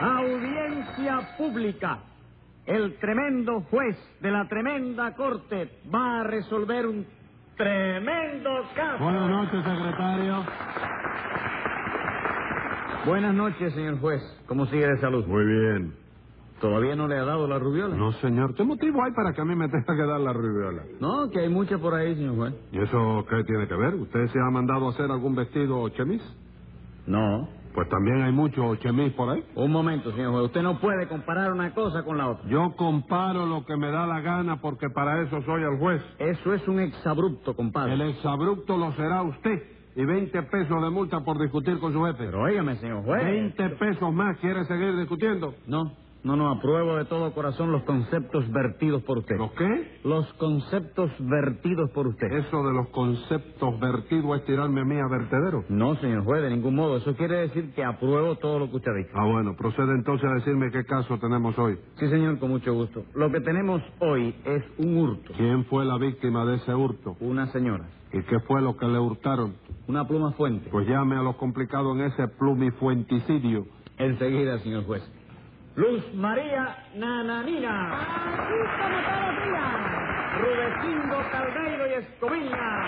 Audiencia pública. El tremendo juez de la tremenda corte va a resolver un tremendo caso. Buenas noches, secretario. Buenas noches, señor juez. ¿Cómo sigue de salud? Muy bien. ¿Todavía no le ha dado la rubiola? No, señor. ¿Qué motivo hay para que a mí me tenga que dar la rubiola? No, que hay mucha por ahí, señor juez. ¿Y eso qué tiene que ver? ¿Usted se ha mandado a hacer algún vestido chemis? No. Pues también hay mucho chemis por ahí. Un momento, señor juez. Usted no puede comparar una cosa con la otra. Yo comparo lo que me da la gana porque para eso soy el juez. Eso es un exabrupto, compadre. El exabrupto lo será usted. Y 20 pesos de multa por discutir con su jefe. Pero óigame, señor juez. 20 pesos más. ¿Quiere seguir discutiendo? No, no, no, apruebo de todo corazón los conceptos vertidos por usted. ¿Los qué? Los conceptos vertidos por usted. Eso de los conceptos vertidos es tirarme a mí a vertedero. No, señor juez, de ningún modo. Eso quiere decir que apruebo todo lo que usted ha dicho. Ah, bueno, procede entonces a decirme qué caso tenemos hoy. Sí, señor, con mucho gusto. Lo que tenemos hoy es un hurto. ¿Quién fue la víctima de ese hurto? Una señora. ¿Y qué fue lo que le hurtaron? Una pluma fuente. Pues llame a los complicados en ese plumifuenticidio. Enseguida, señor juez. Luz María Nananina. Aquí como todos los días. Rudecindo Caldeiro y Escoviña.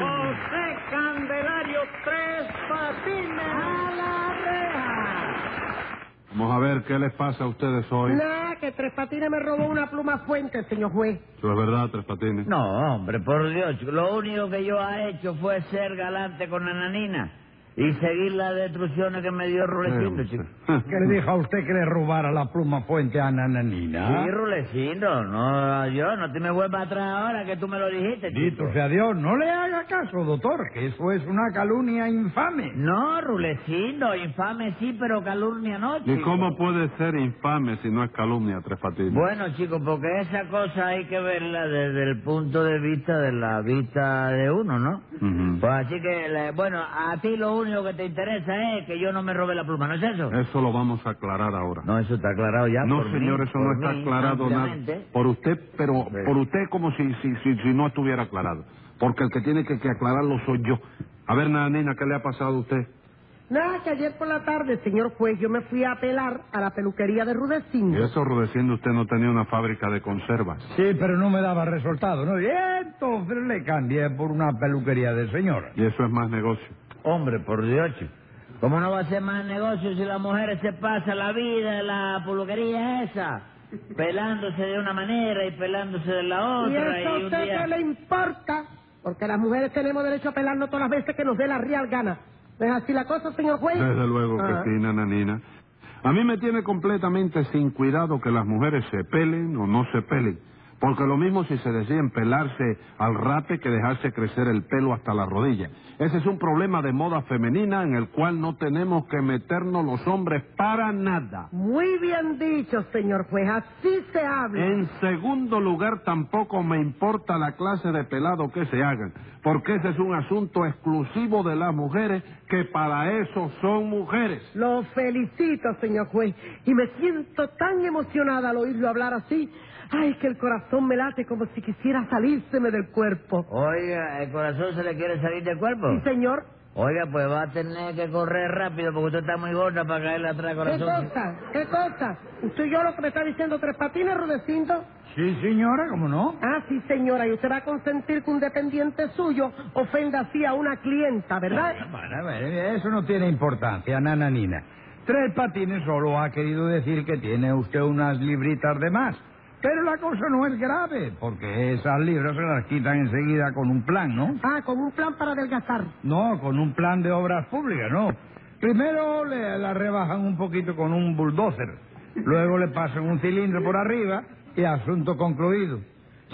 José Candelario Tres Patines. A la reja. Vamos a ver qué les pasa a ustedes hoy. Nada, que Tres Patines me robó una pluma fuente, señor juez. Eso es verdad, Tres Patines. No, hombre, por Dios, lo único que yo he hecho fue ser galante con Ananina y seguir las destrucciones que me dio Rulecindo, chico. ¿Qué le dijo a usted que le robara la pluma fuente a Nananina? Sí, Rulecindo, no, yo, no te me vuelvas atrás ahora que tú me lo dijiste, chico. Dito sea Dios, no le haga caso, doctor, que eso es una calumnia infame. No, Rulecindo, infame sí, pero calumnia no, ¿Y chico. cómo puede ser infame si no es calumnia, Tres Patines? Bueno, chicos, porque esa cosa hay que verla desde el punto de vista de la vista de uno, ¿no? Pues así que, le- bueno, a ti lo único que te interesa es que yo no me robe la pluma, ¿no es eso? Eso lo vamos a aclarar ahora. No, eso está aclarado ya. No, por mí, señor, eso no está mí, aclarado nada. Por usted, pero Sí. por usted como si, si, si, si no estuviera aclarado. Porque el que tiene que, que aclararlo soy yo. A ver, Nanina, ¿qué le ha pasado a usted? Nada, que ayer por la tarde, señor juez, yo me fui a pelar a la peluquería de Y Rudecindo. eso, Rudecindo, usted no tenía una fábrica de conservas. Sí, pero no me daba resultado, ¿no? Y entonces le cambié por una peluquería de señora. Y eso es más negocio. Hombre, por Dios. ¿Cómo no va a ser más negocio si las mujeres se pasa la vida en la peluquería esa? Pelándose de una manera y pelándose de la ¿Y otra. eso a usted día- qué le importa? Porque las mujeres tenemos derecho a pelarnos todas las veces que nos dé la real gana. ¿No es así la cosa, señor juez? Desde luego que Ah. sí, nananina. A mí me tiene completamente sin cuidado que las mujeres se pelen o no se pelen. Porque lo mismo si se deciden pelarse al rape que dejarse crecer el pelo hasta la rodilla. Ese es un problema de moda femenina en el cual no tenemos que meternos los hombres para nada. Muy bien dicho, señor juez. Así se habla. En segundo lugar, tampoco me importa la clase de pelado que se hagan, porque ese es un asunto exclusivo de las mujeres que para eso son mujeres. Lo felicito, señor juez. Y me siento tan emocionada al oírlo hablar así. Ay, que el corazón me late como si quisiera salírseme del cuerpo. Oiga, ¿el corazón se le quiere salir del cuerpo? Sí, señor. Oiga, pues va a tener que correr rápido porque usted está muy gorda para caerle atrás, ¿Qué corazón. cosa? ¿Qué cosa? ¿Usted y yo lo que me está diciendo Tres Patines, Rudecindo? Sí, señora, ¿cómo no? Ah, sí, señora. Y usted va a consentir que un dependiente suyo ofenda así a una clienta, ¿verdad? Bueno, bueno, eso no tiene importancia, nananina. Tres patines solo ha querido decir que tiene usted unas libritas de más. Pero la cosa no es grave, porque esas libras se las quitan enseguida con un plan, ¿no? Ah, con un plan para adelgazar. No, con un plan de obras públicas, no. Primero le la rebajan un poquito con un bulldozer. Luego le pasan un cilindro por arriba y asunto concluido.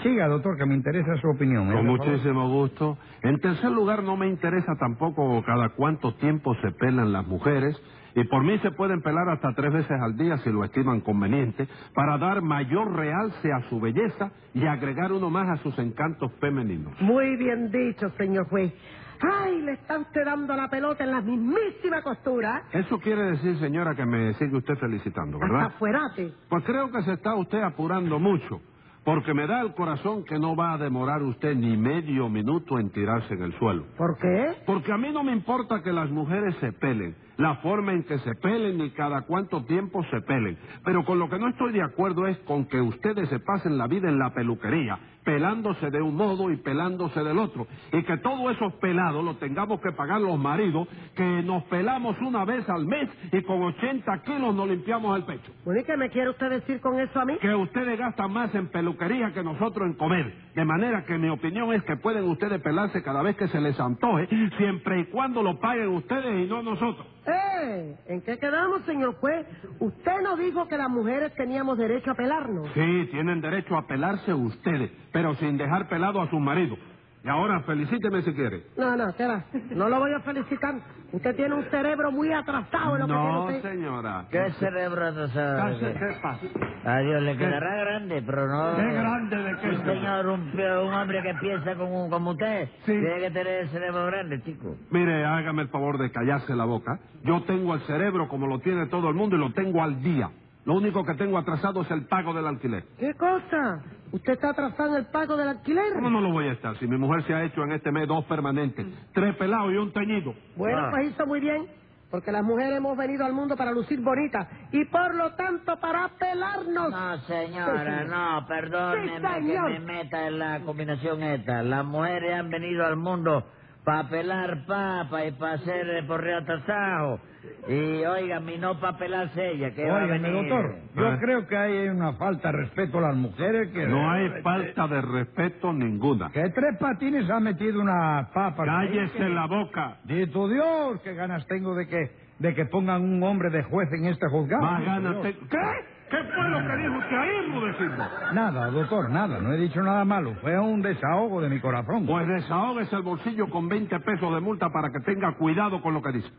Siga, doctor, que me interesa su opinión. ¿eh? Con muchísimo gusto. En tercer lugar, no me interesa tampoco cada cuánto tiempo se pelan las mujeres. Y por mí se pueden pelar hasta tres veces al día si lo estiman conveniente, para dar mayor realce a su belleza y agregar uno más a sus encantos femeninos. Muy bien dicho, señor juez. Ay, le está usted dando la pelota en la mismísima costura. Eso quiere decir, señora, que me sigue usted felicitando, Hasta ¿verdad? fuerate. Pues creo que se está usted apurando mucho, Porque me da el corazón que no va a demorar usted ni medio minuto en tirarse en el suelo. ¿Por qué? Porque a mí no me importa que las mujeres se pelen, la forma en que se pelen ni cada cuánto tiempo se pelen. Pero con lo que no estoy de acuerdo es con que ustedes se pasen la vida en la peluquería, pelándose de un modo y pelándose del otro. Y que todos esos pelados los tengamos que pagar los maridos, que nos pelamos una vez al mes y con 80 kilos nos limpiamos el pecho. Bueno, ¿y qué me quiere usted decir con eso a mí? Que ustedes gastan más en peluquería que nosotros en comer. De manera que mi opinión es que pueden ustedes pelarse cada vez que se les antoje, siempre y cuando lo paguen ustedes y no nosotros. ¡Eh! ¿En qué quedamos, señor juez? Usted no dijo que las mujeres teníamos derecho a pelarnos. Sí, tienen derecho a pelarse ustedes, pero sin dejar pelado a su marido. Y ahora felicíteme si quiere. No, no, ¿qué va? No lo voy a felicitar. Usted tiene un cerebro muy atrasado en lo No, que tiene usted. señora. ¿Qué cerebro atrasado? ¿Qué, qué pasa? A Dios le quedará grande, pero no... ¿Qué grande de qué? Un señor, un, un hombre que piensa como, como usted, Sí. tiene que tener el cerebro grande, chico. Mire, hágame el favor de callarse la boca. Yo tengo el cerebro como lo tiene todo el mundo y lo tengo al día. Lo único que tengo atrasado es el pago del alquiler. ¿Qué cosa? ¿Usted está atrasado en el pago del alquiler? ¿Cómo no lo voy a estar? Si mi mujer se ha hecho en este mes dos permanentes, tres pelados y un teñido. Bueno, Ah. pues hizo muy bien, porque las mujeres hemos venido al mundo para lucir bonitas y por lo tanto para pelarnos. No, señora, no, perdóneme Sí, señor. que me meta en la combinación esta. Las mujeres han venido al mundo para pelar papa y para hacer porreo tasajo. Y, oiga, y no para pelarse ella, que va a Óigame, venir. doctor, yo Ah. creo que hay una falta de respeto a las mujeres que... No hay falta de respeto ninguna. Que Tres Patines ha metido una papa... Cállese la boca. Dito Dios, qué ganas tengo de que, de que pongan un hombre de juez en este juzgado. Más Dito ganas Dios. te- ¿Qué? ¿Qué fue lo que dijo usted ahí, Rudecindo? Nada, doctor, nada, no he dicho nada malo. Fue un desahogo de mi corazón. Pues desahógese el bolsillo con 20 pesos de multa para que tenga cuidado con lo que dice.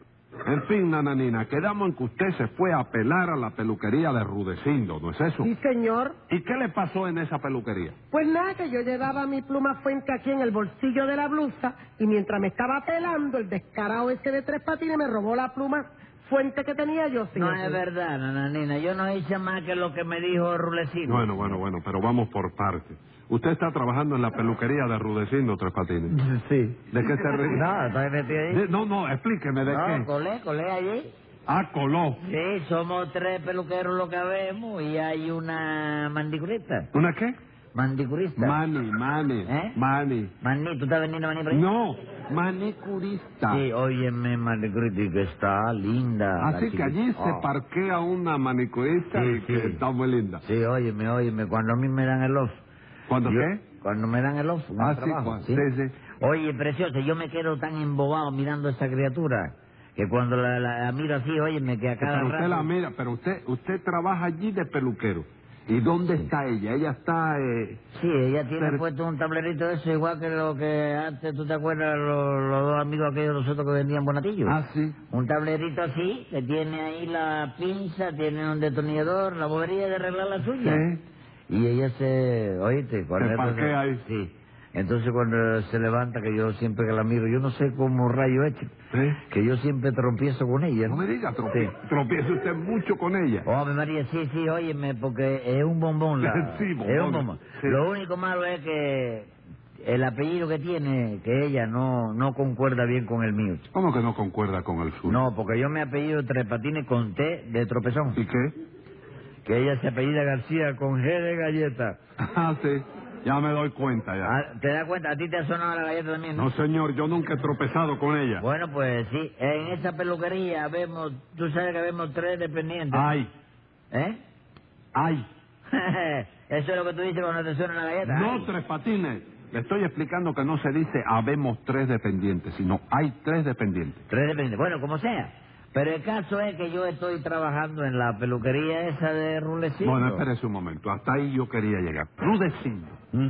En fin, nananina, quedamos en que usted se fue a pelar a la peluquería de Rudecindo, ¿no es eso? Sí, señor. ¿Y qué le pasó en esa peluquería? Pues nada, que yo llevaba mi pluma fuente aquí en el bolsillo de la blusa y mientras me estaba pelando, el descarado ese de tres patines me robó la pluma fuente que tenía yo, No señor. es verdad, nananina. Yo no hice más que lo que me dijo Rulecino. Bueno, bueno, bueno, pero vamos por partes. Usted está trabajando en la peluquería de Rudecindo, Tres Patines. Sí. ¿De qué se ríe? No, ¿estás metido ahí? De- no, no, explíqueme de no, qué. colé, colé allí. Ah, coló. Sí, somos tres peluqueros lo que vemos y hay una mandicurista. ¿Una qué? Mandicurista. Mani, mani, ¿Eh? mani. Maní, ¿tú estás vendiendo maní por ahí? No, manicurista. Sí, óyeme, mandicurista, que está linda. la Así que chiquita. allí se Oh. parquea una manicurista Sí, y que sí. está muy linda. Sí, óyeme, óyeme, cuando a mí me dan el off. ¿Cuándo yo- qué? Cuando me dan el off. en el Ah, sí, trabajo, cuando- sí, sí. Oye, preciosa, yo me quedo tan embobado mirando a esa criatura que cuando la, la- la miro así, óyeme, que a cada Pero usted rato- la mira, pero usted usted trabaja allí de peluquero. ¿Y dónde está ella? Ella está... Eh... Sí, ella tiene puesto un tablerito de eso, igual que lo que antes, ¿tú te acuerdas? Los, los dos amigos aquellos de nosotros que vendían bonatillos. Ah, sí. Un tablerito así, que tiene ahí la pinza, tiene un detonador, la bobería de arreglar la suya. Sí. Y ella se, oíste, Se parquea ahí. Sí. Entonces cuando se levanta, que yo siempre que la miro, yo no sé cómo rayo chico, ¿Sí? que yo siempre tropiezo con ella. No me diga, tropie- Sí. usted mucho con ella. Oh, María, sí, sí, óyeme, porque es un bombón. La, Sí, bombón. Es un bombón. Sí. Lo único malo es que el apellido que tiene, que ella no, no concuerda bien con el mío. ¿Cómo que no concuerda con el suyo? No, porque yo me apellido Tres Patines con T de tropezón. ¿Y qué? Que ella se apellida García con G de galleta. Ah, sí. Ya me doy cuenta ya. Ah, ¿Te das cuenta? ¿A ti te ha sonado la galleta también, no? No, señor, yo nunca he tropezado con ella. Bueno, pues sí, en esa peluquería vemos, tú sabes que vemos tres dependientes. Ay, ¿Eh? ay. Eso es lo que tú dices cuando te suena la galleta. No, Ay. tres patines. Le estoy explicando que no se dice habemos tres dependientes, sino hay tres dependientes. Tres dependientes. Bueno, como sea. Pero el caso es que yo estoy trabajando en la peluquería esa de Rulecito. Bueno, espérese un momento. Hasta ahí yo quería llegar. Rudecindo. ¿Mm?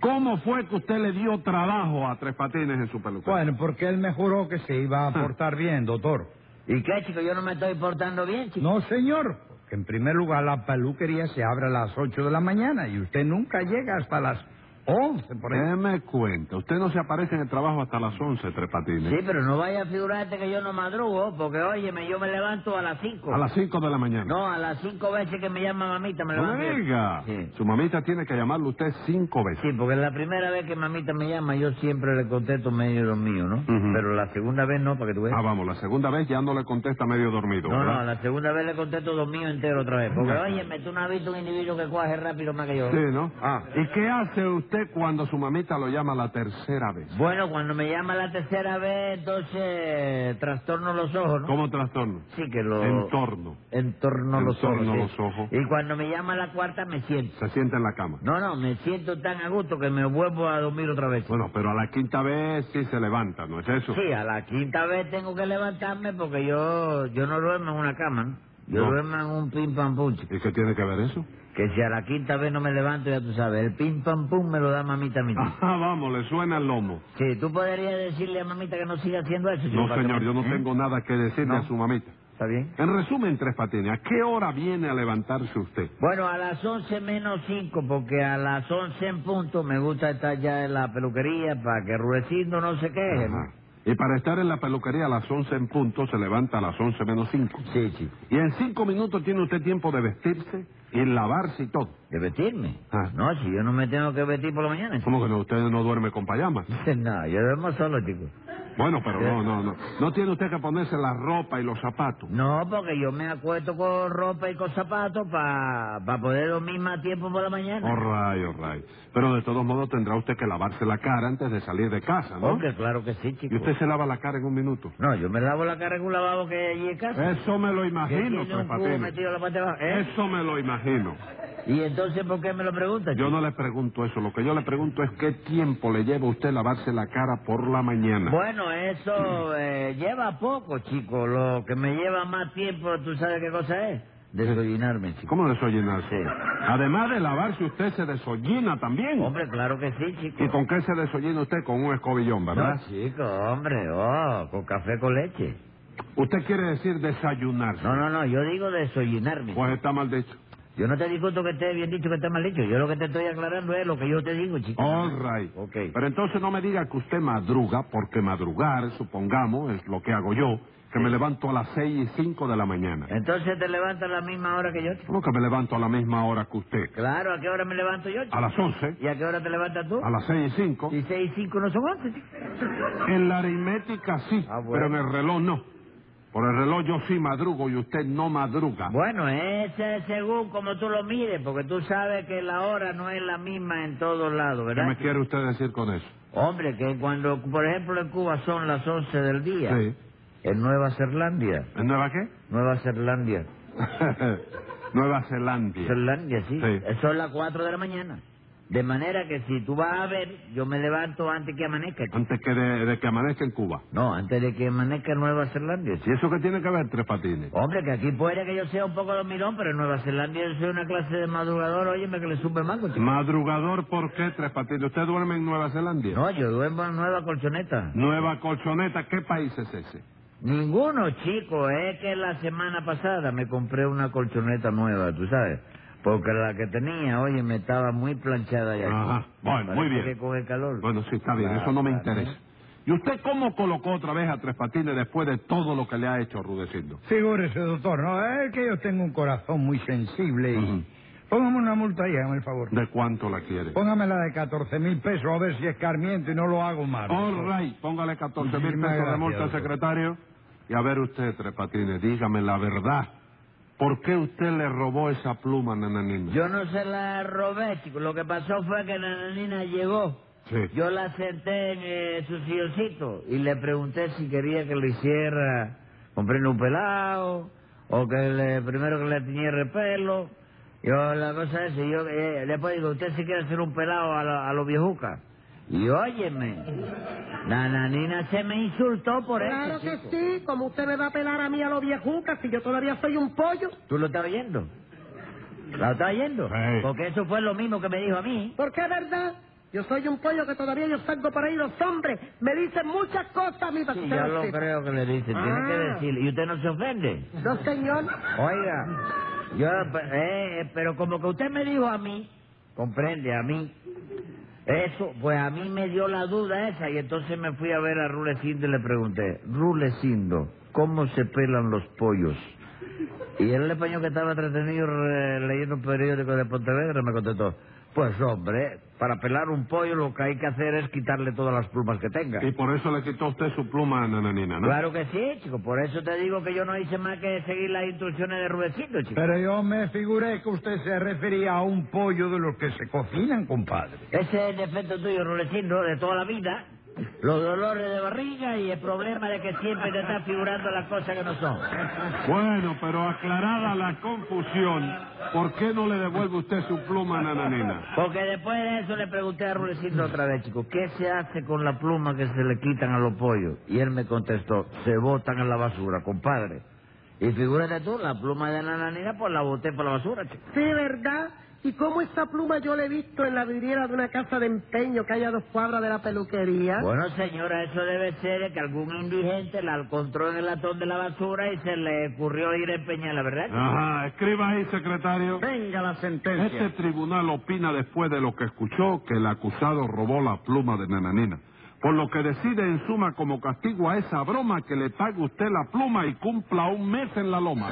¿Cómo fue que usted le dio trabajo a Tres Patines en su peluquería? Bueno, porque él me juró que se iba a portar bien, doctor. ¿Y qué, chico? Yo no me estoy portando bien, chico. No, señor. Que en primer lugar la peluquería se abre a las 8 de la mañana y usted nunca llega hasta las 11 por. ¿Qué me cuenta? Usted no se aparece en el trabajo hasta las 11, Tres Patines. Sí, pero no vaya a figurarte que yo no madrugo, porque óyeme, yo me levanto a las 5. A las 5 de la mañana. No, a las cinco veces que me llama mamita me No levanto. me diga. Sí. Su mamita tiene que llamarlo usted cinco veces. Sí, porque la primera vez que mamita me llama, yo siempre le contesto medio dormido, ¿no? Pero la segunda vez no, para que tú veas. Ah, vamos, la segunda vez ya no le contesta medio dormido, no, no, ¿verdad? la segunda vez le contesto dormido entero otra vez. Porque, óyeme, tú no has visto un individuo que coge rápido más que yo. Sí, ¿no? Ah. ¿Y qué hace usted cuando su mamita lo llama la tercera vez? Bueno, cuando me llama la tercera vez, entonces trastorno los ojos, ¿no? ¿Cómo trastorno? Sí, que lo... Entorno. Entorno los ojos. Entorno los ojos. Y cuando me llama la cuarta, me siento. Se sienta en la cama. No, no, me siento tan a gusto que me vuelvo a dormir otra vez. Bueno, pero a la quinta vez sí se levanta, ¿no es eso? Sí, a la quinta vez tengo que levantarme porque yo yo no duermo en una cama, ¿no? Yo No. duermo en un pim pam pum. chico. ¿Y qué tiene que ver eso? Que si a la quinta vez no me levanto, ya tú sabes, el pim pam pum me lo da mamita a mí. Ah, vamos, le suena el lomo. Sí, tú podrías decirle a mamita que no siga haciendo eso. chico, No, para que señor, yo no ¿Eh? tengo nada que decirle No. a su mamita. ¿Está bien? En resumen, Tres Patines, ¿a qué hora viene a levantarse usted? Bueno, a las once menos cinco, porque a las once en punto me gusta estar ya en la peluquería para que Rudecindo no se queje. Ajá. Y para estar en la peluquería a las 11 en punto, se levanta a las 11 menos 5. Sí, chico. Y en cinco minutos tiene usted tiempo de vestirse y lavarse y todo. ¿De vestirme? Ah. No, si yo no me tengo que vestir por la mañana. ¿Cómo que no? Usted no duerme con payamas. No, yo duermo solo, chico. Bueno, pero no, no, no. No tiene usted que ponerse la ropa y los zapatos. No, porque yo me acuesto con ropa y con zapatos para poder dormir más tiempo por la mañana. Oh, oh, ray. Pero de todos modos tendrá usted que lavarse la cara antes de salir de casa, ¿no? Hombre, claro que sí, chico. Y usted se lava la cara en un minuto. No, yo me lavo la cara en un lavabo que hay allí en casa. Eso me lo imagino, Tres Patines. metido en la parte de abajo. ¿eh? Eso me lo imagino. ¿Y entonces por qué me lo preguntas, Yo no le pregunto eso. Lo que yo le pregunto es qué tiempo le lleva a usted lavarse la cara por la mañana. Bueno, eso eh, lleva poco, chico. Lo que me lleva más tiempo, ¿tú sabes qué cosa es? Desollinarme, chico. ¿Cómo desollinarse? Sí. Además de lavarse, usted se desollina también. Hombre, claro que sí, chico. ¿Y con qué se desollina usted? Con un escobillón, ¿verdad? No, chico, hombre, oh, con café con leche. Usted quiere decir desayunarse. No, no, no, yo digo desollinarme. Pues está mal dicho. Yo no te discuto que esté bien dicho que esté mal dicho. Yo lo que te estoy aclarando es lo que yo te digo, chico. All right. Ok. Pero entonces no me diga que usted madruga, porque madrugar, supongamos, es lo que hago yo, que me levanto a las seis y cinco de la mañana. Entonces te levantas a la misma hora que yo, chico. ¿Cómo que me levanto a la misma hora que usted? Claro, ¿a qué hora me levanto yo, chico? A las once, ¿Y a qué hora te levantas tú? a las seis y cinco. Y seis y cinco no son once, chico. En la aritmética sí, Ah, bueno. pero en el reloj no. Por el reloj yo sí madrugo y usted no madruga. Bueno, ese es según como tú lo mires, porque tú sabes que la hora no es la misma en todos lados, ¿Qué ¿verdad? me quiere usted decir con eso? Hombre, que cuando, por ejemplo, en Cuba son las once del día. Sí. En Nueva Zelandia. ¿En Nueva qué? Nueva Zelandia. Nueva Zelanda. Zelandia, sí. Sí. Son las cuatro de la mañana. De manera que si tú vas a ver, yo me levanto antes que amanezca. chico. Antes que de, de que amanezca en Cuba. No, antes de que amanezca en Nueva Zelandia. ¿Y eso qué tiene que ver, Tres Patines? Hombre, que aquí puede que yo sea un poco dormilón, pero en Nueva Zelanda yo soy una clase de madrugador, óyeme, que le sube mango, chico. Madrugador, ¿por qué, Tres Patines? ¿Usted duerme en Nueva Zelanda? No, yo duermo en Nueva Colchoneta. Nueva Colchoneta, ¿qué país es ese? Ninguno, chico. Es que la semana pasada me compré una colchoneta nueva, tú sabes. Porque la que tenía, oye, me estaba muy planchada ya. Ajá. Bueno, muy bien. que coge calor. Bueno, sí, está bien, Claro, eso no me claro. interesa. ¿Y usted cómo colocó otra vez a Tres Patines después de todo lo que le ha hecho Rudecindo? Figúrese, doctor, no, es que yo tengo un corazón muy sensible y... Póngame una multa ahí, hágame el favor. ¿De cuánto la quiere? Póngame la de 14 mil pesos a ver si escarmiento y no lo hago mal. All right, póngale 14 mil pesos de multa, secretario. Y a ver usted, Tres Patines, dígame la verdad. ¿Por qué usted le robó esa pluma, nananina? Yo no se la robé, chico. Lo que pasó fue que la niña llegó. Sí. Yo la senté en eh, su silloncito y le pregunté si quería que le hiciera, comprendo un pelado, o que le, primero que le tiñera el pelo. Yo, la cosa es, yo eh, después digo, ¿usted si quiere hacer un pelado a, lo- a los viejucas? Y óyeme, la nanina se me insultó por Claro eso, que chico. sí, como usted me va a pelar a mí a los viejucas si yo todavía soy un pollo. ¿Tú lo estás oyendo? ¿Lo estás oyendo? Sí. Porque eso fue lo mismo que me dijo a mí. Porque es verdad, yo soy un pollo que todavía yo salgo por ahí, los hombres me dicen muchas cosas a mí para que Sí, yo lo creo que le dice, tiene que Ah. decirle. ¿Y usted no se ofende? No, señor. Oiga, yo, eh, eh, pero como que usted me dijo a mí, comprende, a mí, Eso, pues a mí me dio la duda esa y entonces me fui a ver a Rulecindo y le pregunté, Rulecindo, ¿cómo se pelan los pollos? Y el español que estaba entretenido eh, leyendo un periódico de Pontevedra me contestó, pues hombre, para pelar un pollo lo que hay que hacer es quitarle todas las plumas que tenga. Y por eso le quitó usted su pluma a Nananina, ¿no? Claro que sí, chico, por eso te digo que yo no hice más que seguir las instrucciones de Rulecindo, chico. Pero yo me figuré que usted se refería a un pollo de los que se cocinan, compadre. Ese es el defecto tuyo, Rulecindo, de toda la vida. Los dolores de barriga y el problema de que siempre te estás figurando las cosas que no son. Bueno, pero aclarada la confusión, ¿por qué no le devuelve usted su pluma a Nananina? Porque después de eso le pregunté a Rulecindo otra vez, chico, ¿qué se hace con la pluma que se le quitan a los pollos? Y él me contestó, se botan en la basura, compadre. Y figúrate tú, la pluma de Nananina, pues la boté por la basura, chico. Sí, ¿verdad? ¿Y cómo esa pluma yo la he visto en la vidriera de una casa de empeño que hay a dos cuadras de la peluquería? Bueno, señora, eso debe ser de que algún indigente la encontró en el latón de la basura y se le ocurrió ir a empeñarla, ¿verdad? Ajá, escriba ahí, secretario. Venga la sentencia. Este tribunal opina después de lo que escuchó que el acusado robó la pluma de Nananina. Por lo que decide en suma como castigo a esa broma que le pague usted la pluma y cumpla un mes en la loma.